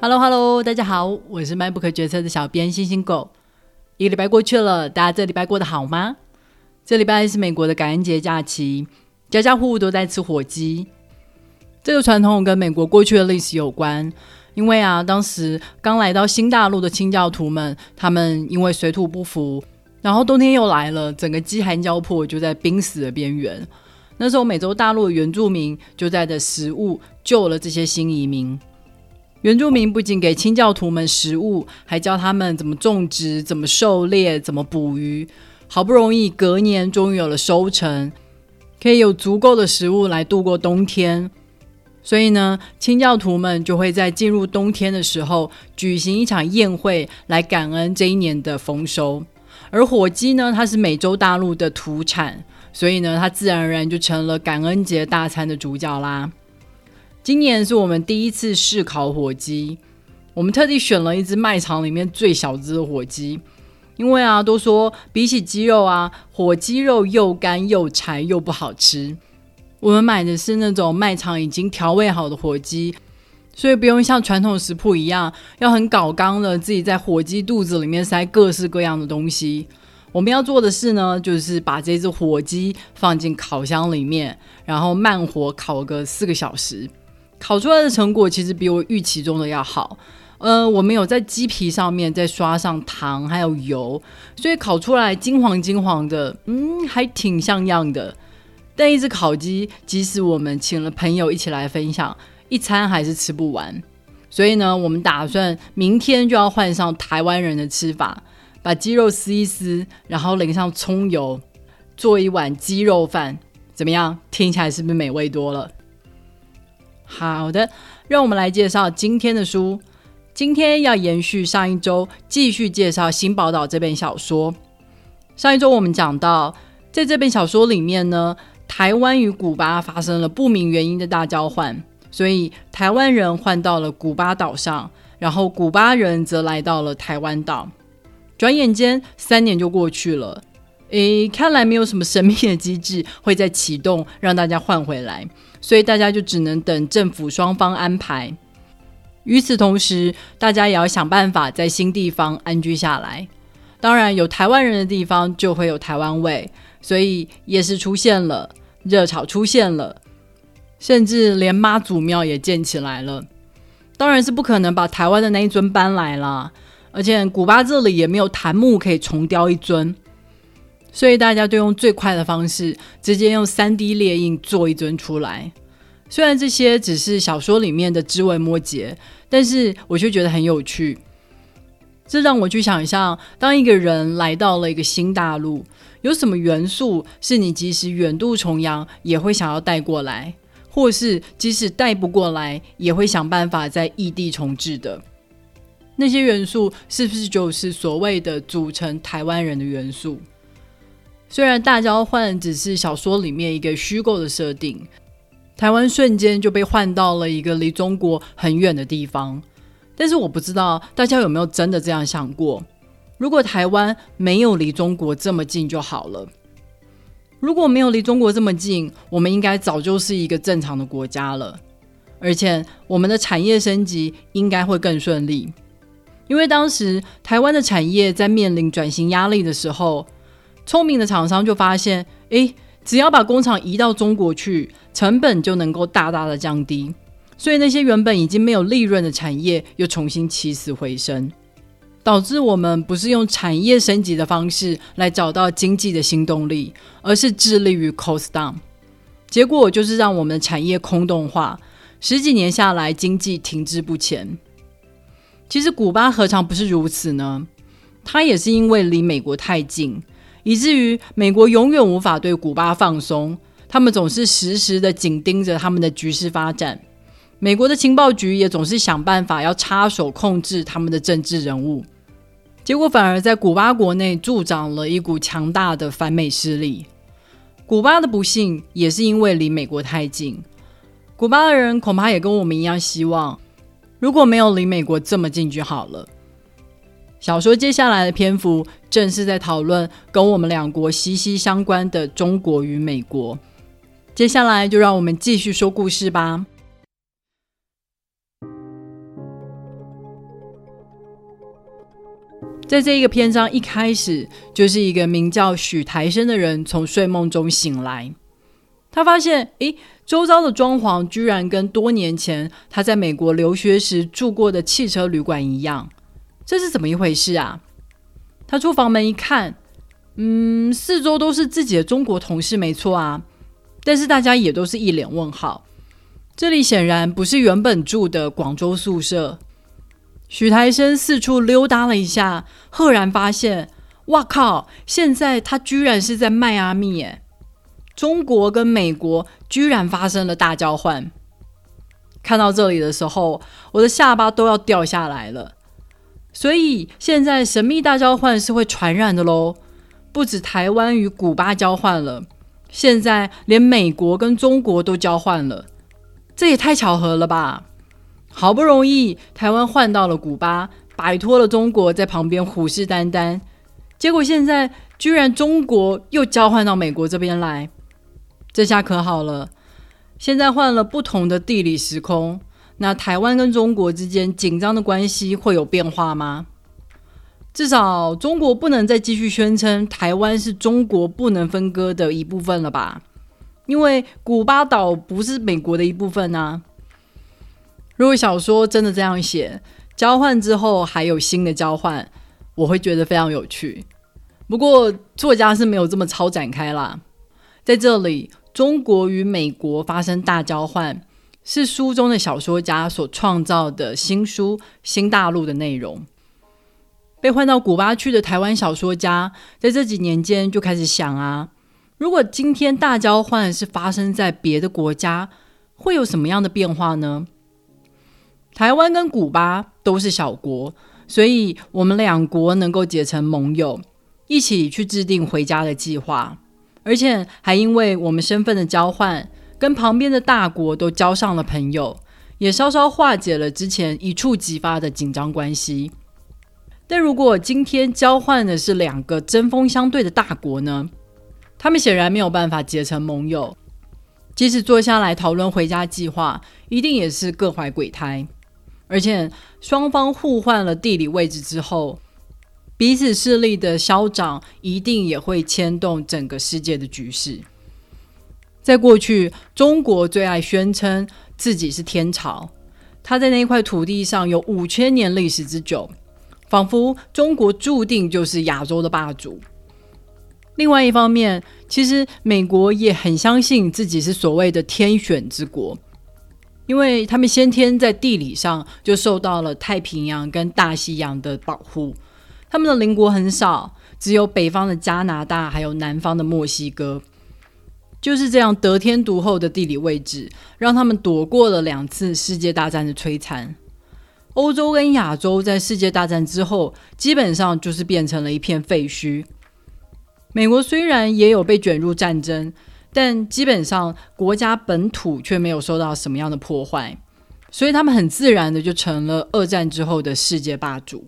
Hello Hello，大家好，我是迈不可决策的小编星星狗。一个礼拜过去了，大家这礼拜过得好吗？这礼拜是美国的感恩节假期，家家户户都在吃火鸡。这个传统跟美国过去的历史有关，因为啊，当时刚来到新大陆的清教徒们，他们因为水土不服，然后冬天又来了，整个饥寒交迫，就在濒死的边缘。那时候，美洲大陆的原住民就在的食物救了这些新移民。原住民不仅给清教徒们食物，还教他们怎么种植、怎么狩猎、怎么捕鱼。好不容易隔年终于有了收成，可以有足够的食物来度过冬天。所以呢，清教徒们就会在进入冬天的时候举行一场宴会，来感恩这一年的丰收。而火鸡呢，它是美洲大陆的土产，所以呢，它自然而然就成了感恩节大餐的主角啦。今年是我们第一次试烤火鸡，我们特地选了一只卖场里面最小只的火鸡，因为啊，都说比起鸡肉啊，火鸡肉又干又柴又不好吃。我们买的是那种卖场已经调味好的火鸡，所以不用像传统食谱一样要很搞刚的自己在火鸡肚子里面塞各式各样的东西。我们要做的事呢，就是把这只火鸡放进烤箱里面，然后慢火烤个四个小时。烤出来的成果其实比我预期中的要好。呃，我们有在鸡皮上面再刷上糖还有油，所以烤出来金黄金黄的，嗯，还挺像样的。但一只烤鸡，即使我们请了朋友一起来分享，一餐还是吃不完。所以呢，我们打算明天就要换上台湾人的吃法，把鸡肉撕一撕，然后淋上葱油，做一碗鸡肉饭。怎么样？听起来是不是美味多了？好的，让我们来介绍今天的书。今天要延续上一周，继续介绍《新宝岛》这本小说。上一周我们讲到，在这本小说里面呢，台湾与古巴发生了不明原因的大交换，所以台湾人换到了古巴岛上，然后古巴人则来到了台湾岛。转眼间三年就过去了，诶，看来没有什么神秘的机制会在启动，让大家换回来。所以大家就只能等政府双方安排。与此同时，大家也要想办法在新地方安居下来。当然，有台湾人的地方就会有台湾味，所以夜市出现了，热炒出现了，甚至连妈祖庙也建起来了。当然是不可能把台湾的那一尊搬来了，而且古巴这里也没有檀木可以重雕一尊。所以大家都用最快的方式，直接用三 D 列印做一尊出来。虽然这些只是小说里面的枝微末节，但是我却觉得很有趣。这让我去想象，当一个人来到了一个新大陆，有什么元素是你即使远渡重洋也会想要带过来，或是即使带不过来，也会想办法在异地重置的？那些元素是不是就是所谓的组成台湾人的元素？虽然大交换只是小说里面一个虚构的设定，台湾瞬间就被换到了一个离中国很远的地方，但是我不知道大家有没有真的这样想过：如果台湾没有离中国这么近就好了。如果没有离中国这么近，我们应该早就是一个正常的国家了，而且我们的产业升级应该会更顺利，因为当时台湾的产业在面临转型压力的时候。聪明的厂商就发现，诶，只要把工厂移到中国去，成本就能够大大的降低，所以那些原本已经没有利润的产业又重新起死回生，导致我们不是用产业升级的方式来找到经济的新动力，而是致力于 cost down，结果就是让我们的产业空洞化，十几年下来经济停滞不前。其实古巴何尝不是如此呢？它也是因为离美国太近。以至于美国永远无法对古巴放松，他们总是时时的紧盯着他们的局势发展。美国的情报局也总是想办法要插手控制他们的政治人物，结果反而在古巴国内助长了一股强大的反美势力。古巴的不幸也是因为离美国太近，古巴的人恐怕也跟我们一样希望，如果没有离美国这么近就好了。小说接下来的篇幅正是在讨论跟我们两国息息相关的中国与美国。接下来就让我们继续说故事吧。在这一个篇章一开始，就是一个名叫许台生的人从睡梦中醒来，他发现，诶，周遭的装潢居然跟多年前他在美国留学时住过的汽车旅馆一样，这是怎么一回事啊？他出房门一看，嗯，四周都是自己的中国同事，没错啊，但是大家也都是一脸问号。这里显然不是原本住的广州宿舍。许台生四处溜达了一下，赫然发现，哇靠！现在他居然是在迈阿密耶！中国跟美国居然发生了大交换。看到这里的时候，我的下巴都要掉下来了。所以现在神秘大交换是会传染的喽！不止台湾与古巴交换了，现在连美国跟中国都交换了。这也太巧合了吧！好不容易台湾换到了古巴，摆脱了中国在旁边虎视眈眈，结果现在居然中国又交换到美国这边来，这下可好了！现在换了不同的地理时空，那台湾跟中国之间紧张的关系会有变化吗？至少中国不能再继续宣称台湾是中国不能分割的一部分了吧？因为古巴岛不是美国的一部分啊。如果小说真的这样写，交换之后还有新的交换，我会觉得非常有趣。不过作家是没有这么超展开啦。在这里，中国与美国发生大交换，是书中的小说家所创造的新书《新大陆》的内容。被换到古巴去的台湾小说家，在这几年间就开始想啊，如果今天大交换是发生在别的国家，会有什么样的变化呢？台湾跟古巴都是小国，所以我们两国能够结成盟友，一起去制定回家的计划，而且还因为我们身份的交换，跟旁边的大国都交上了朋友，也稍稍化解了之前一触即发的紧张关系。但如果今天交换的是两个针锋相对的大国呢？他们显然没有办法结成盟友，即使坐下来讨论回家计划，一定也是各怀鬼胎。而且双方互换了地理位置之后，彼此势力的消长一定也会牵动整个世界的局势。在过去，中国最爱宣称自己是天朝，他在那块土地上有五千年历史之久，仿佛中国注定就是亚洲的霸主。另外一方面，其实美国也很相信自己是所谓的天选之国。因为他们先天在地理上就受到了太平洋跟大西洋的保护，他们的邻国很少，只有北方的加拿大，还有南方的墨西哥。就是这样得天独厚的地理位置，让他们躲过了两次世界大战的摧残。欧洲跟亚洲在世界大战之后，基本上就是变成了一片废墟。美国虽然也有被卷入战争。但基本上国家本土却没有受到什么样的破坏，所以他们很自然的就成了二战之后的世界霸主。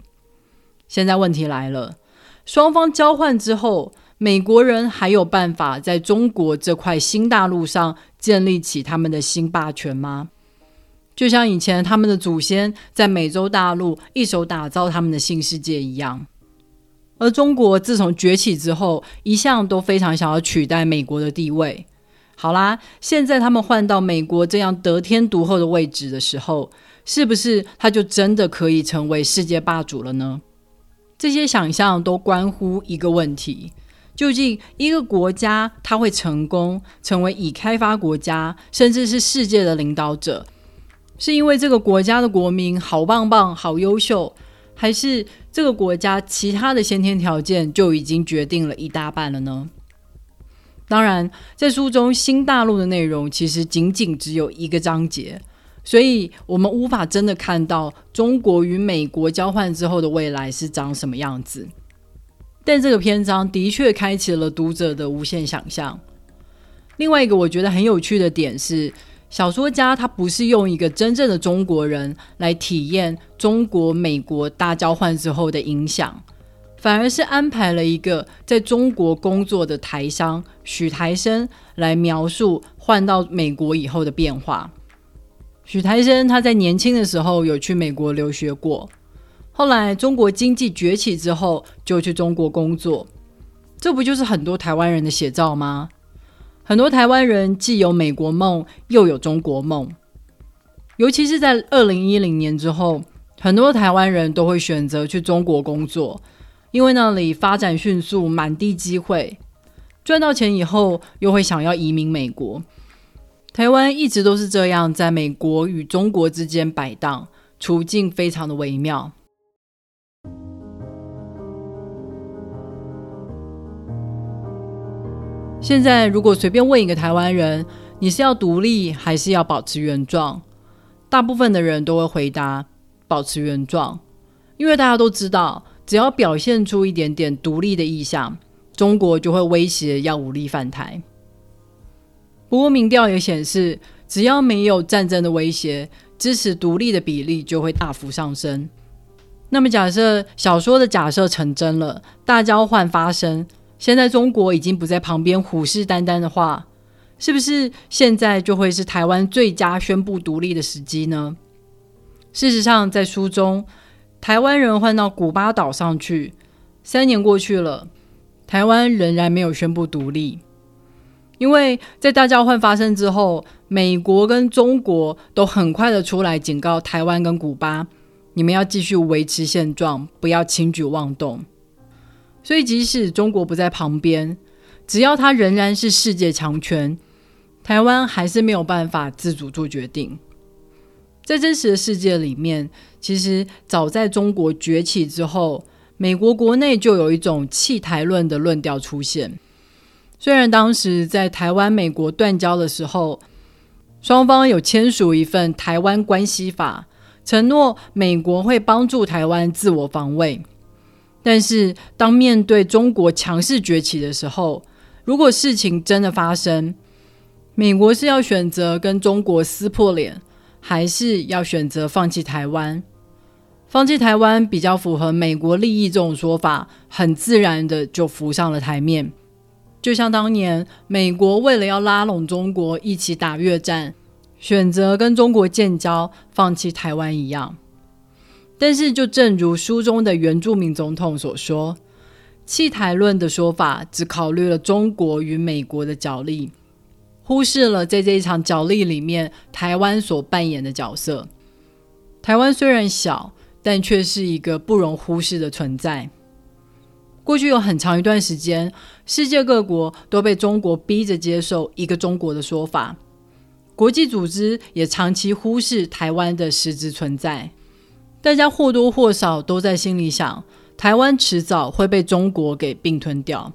现在问题来了，双方交换之后，美国人还有办法在中国这块新大陆上建立起他们的新霸权吗？就像以前他们的祖先在美洲大陆一手打造他们的新世界一样。而中国自从崛起之后，一向都非常想要取代美国的地位。好啦，现在他们换到美国这样得天独厚的位置的时候，是不是他就真的可以成为世界霸主了呢？这些想象都关乎一个问题：究竟一个国家它会成功成为已开发国家，甚至是世界的领导者，是因为这个国家的国民好棒棒、好优秀？还是这个国家其他的先天条件就已经决定了一大半了呢？当然，在书中新大陆的内容其实仅仅只有一个章节，所以我们无法真的看到中国与美国交换之后的未来是长什么样子。但这个篇章的确开启了读者的无限想象。另外一个我觉得很有趣的点是。小说家他不是用一个真正的中国人来体验中国美国大交换之后的影响，反而是安排了一个在中国工作的台商许台生来描述换到美国以后的变化。许台生他在年轻的时候有去美国留学过，后来中国经济崛起之后，就去中国工作，这不就是很多台湾人的写照吗？很多台湾人既有美国梦，又有中国梦。尤其是在二零一零年之后，很多台湾人都会选择去中国工作，因为那里发展迅速，满地机会。赚到钱以后，又会想要移民美国。台湾一直都是这样，在美国与中国之间摆荡，处境非常的微妙。现在，如果随便问一个台湾人，你是要独立还是要保持原状？大部分的人都会回答保持原状，因为大家都知道，只要表现出一点点独立的意向，中国就会威胁要武力反台。不过，民调也显示，只要没有战争的威胁，支持独立的比例就会大幅上升。那么，假设小说的假设成真了，大交换发生。现在中国已经不在旁边虎视眈眈的话，是不是现在就会是台湾最佳宣布独立的时机呢？事实上，在书中，台湾人换到古巴岛上去，三年过去了，台湾仍然没有宣布独立，因为在大交换发生之后，美国跟中国都很快的出来警告台湾跟古巴，你们要继续维持现状，不要轻举妄动。所以，即使中国不在旁边，只要它仍然是世界强权，台湾还是没有办法自主做决定。在真实的世界里面，其实早在中国崛起之后，美国国内就有一种弃台论的论调出现。虽然当时在台湾美国断交的时候，双方有签署一份《台湾关系法》，承诺美国会帮助台湾自我防卫。但是，当面对中国强势崛起的时候，如果事情真的发生，美国是要选择跟中国撕破脸，还是要选择放弃台湾？放弃台湾比较符合美国利益，这种说法很自然的就浮上了台面。就像当年美国为了要拉拢中国一起打越战，选择跟中国建交，放弃台湾一样。但是，就正如书中的原住民总统所说，弃台论的说法只考虑了中国与美国的角力，忽视了在这一场角力里面台湾所扮演的角色。台湾虽然小，但却是一个不容忽视的存在。过去有很长一段时间，世界各国都被中国逼着接受一个中国的说法，国际组织也长期忽视台湾的实质存在。大家或多或少都在心里想，台湾迟早会被中国给并吞掉。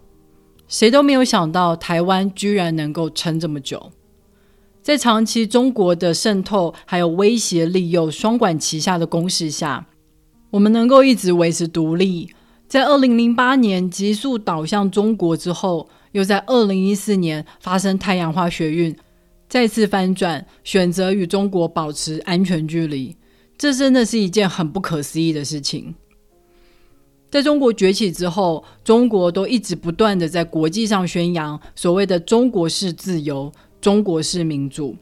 谁都没有想到，台湾居然能够撑这么久。在长期中国的渗透还有威胁利诱双管齐下的攻势下，我们能够一直维持独立。在二零零八年急速倒向中国之后，又在二零一四年发生太阳花学运，再次翻转，选择与中国保持安全距离。这真的是一件很不可思议的事情。在中国崛起之后，中国都一直不断的在国际上宣扬所谓的“中国式自由”“中国式民主”。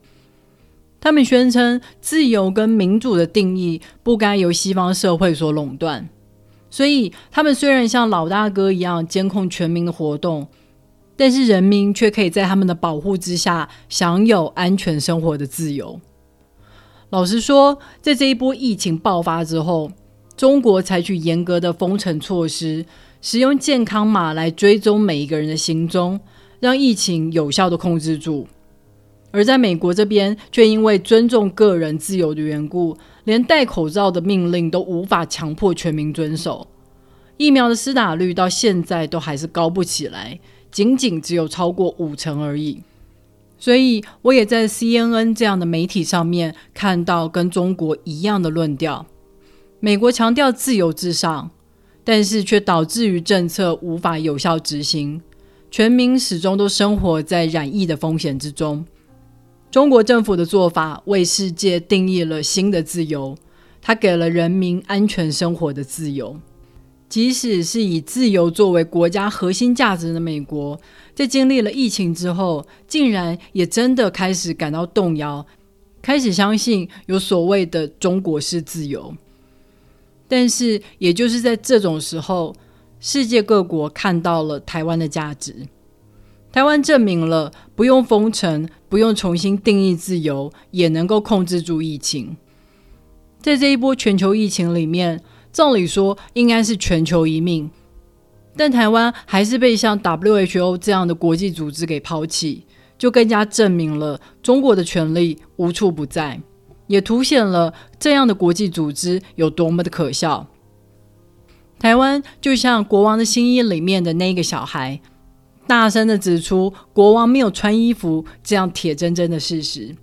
他们宣称，自由跟民主的定义不该由西方社会所垄断。所以，他们虽然像老大哥一样监控全民的活动，但是人民却可以在他们的保护之下享有安全生活的自由。老实说，在这一波疫情爆发之后，中国采取严格的封城措施，使用健康码来追踪每一个人的行踪，让疫情有效的控制住。而在美国这边，却因为尊重个人自由的缘故，连戴口罩的命令都无法强迫全民遵守。疫苗的施打率到现在都还是高不起来，仅仅只有超过五成而已。所以，我也在 CNN 这样的媒体上面看到跟中国一样的论调：美国强调自由至上，但是却导致于政策无法有效执行，全民始终都生活在染疫的风险之中。中国政府的做法为世界定义了新的自由，它给了人民安全生活的自由。即使是以自由作为国家核心价值的美国，在经历了疫情之后，竟然也真的开始感到动摇，开始相信有所谓的中国式自由。但是，也就是在这种时候，世界各国看到了台湾的价值。台湾证明了不用封城，不用重新定义自由，也能够控制住疫情。在这一波全球疫情里面，照理说应该是全球一命，但台湾还是被像 WHO 这样的国际组织给抛弃，就更加证明了中国的权力无处不在，也凸显了这样的国际组织有多么的可笑。台湾就像国王的新衣里面的那个小孩，大声的指出国王没有穿衣服这样铁铮铮的事实。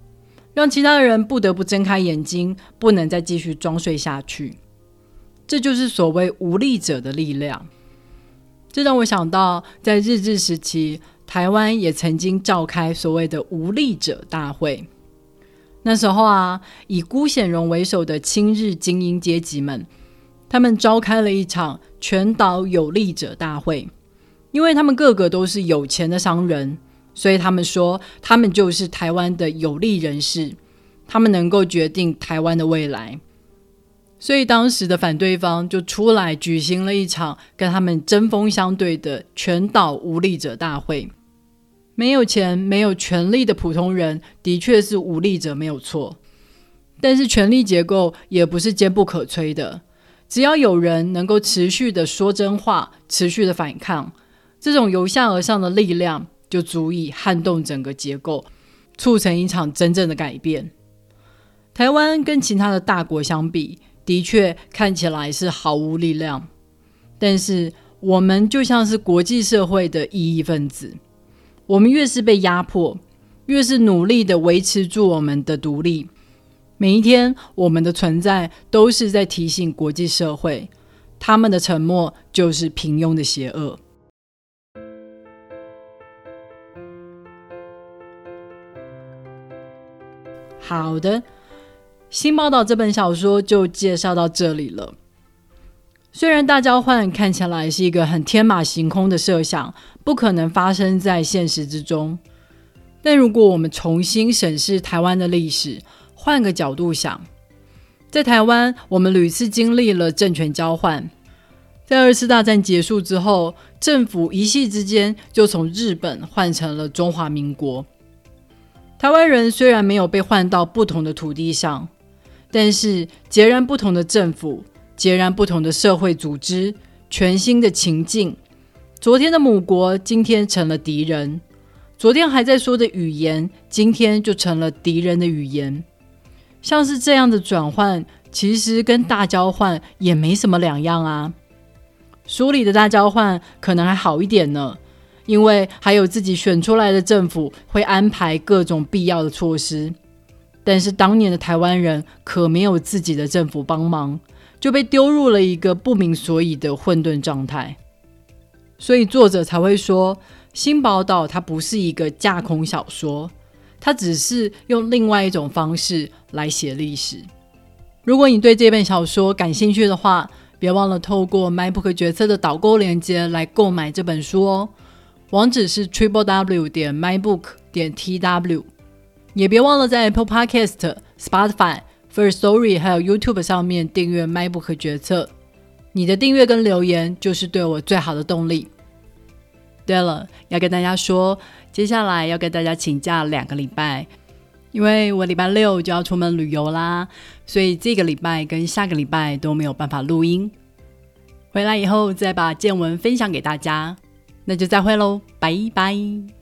让其他人不得不睁开眼睛，不能再继续装睡下去。这就是所谓无力者的力量。这让我想到，在日治时期，台湾也曾经召开所谓的无力者大会。那时候啊，以辜显荣为首的亲日精英阶级们，他们召开了一场全岛有力者大会，因为他们个个都是有钱的商人。所以他们说，他们就是台湾的有利人士，他们能够决定台湾的未来。所以当时的反对方就出来举行了一场跟他们针锋相对的全岛无力者大会。没有钱、没有权力的普通人，的确是无力者，没有错。但是权力结构也不是坚不可摧的，只要有人能够持续的说真话，持续的反抗，这种由下而上的力量。就足以撼动整个结构，促成一场真正的改变。台湾跟其他的大国相比，的确看起来是毫无力量。但是我们就像是国际社会的异义分子，我们越是被压迫，越是努力的维持住我们的独立。每一天，我们的存在都是在提醒国际社会，他们的沉默就是平庸的邪恶。好的，新报道这本小说就介绍到这里了。虽然大交换看起来是一个很天马行空的设想，不可能发生在现实之中，但如果我们重新审视台湾的历史，换个角度想，在台湾我们屡次经历了政权交换，在二次大战结束之后，政府一夕之间就从日本换成了中华民国。台湾人虽然没有被换到不同的土地上，但是截然不同的政府、截然不同的社会组织、全新的情境。昨天的母国，今天成了敌人；昨天还在说的语言，今天就成了敌人的语言。像是这样的转换，其实跟大交换也没什么两样啊。书里的大交换可能还好一点呢。因为还有自己选出来的政府会安排各种必要的措施，但是当年的台湾人可没有自己的政府帮忙，就被丢入了一个不明所以的混沌状态。所以作者才会说，《新宝岛》它不是一个架空小说，它只是用另外一种方式来写历史。如果你对这本小说感兴趣的话，别忘了透过 MyBook 决策的导购链接来购买这本书哦。网址是 triple w 点 mybook 点 tw，也别忘了在 Apple Podcast、Spotify、First Story 还有 YouTube 上面订阅 MyBook 决策。你的订阅跟留言就是对我最好的动力。对了，要跟大家说，接下来要跟大家请假两个礼拜，因为我礼拜六就要出门旅游啦，所以这个礼拜跟下个礼拜都没有办法录音。回来以后再把见闻分享给大家。那就再会喽，拜拜。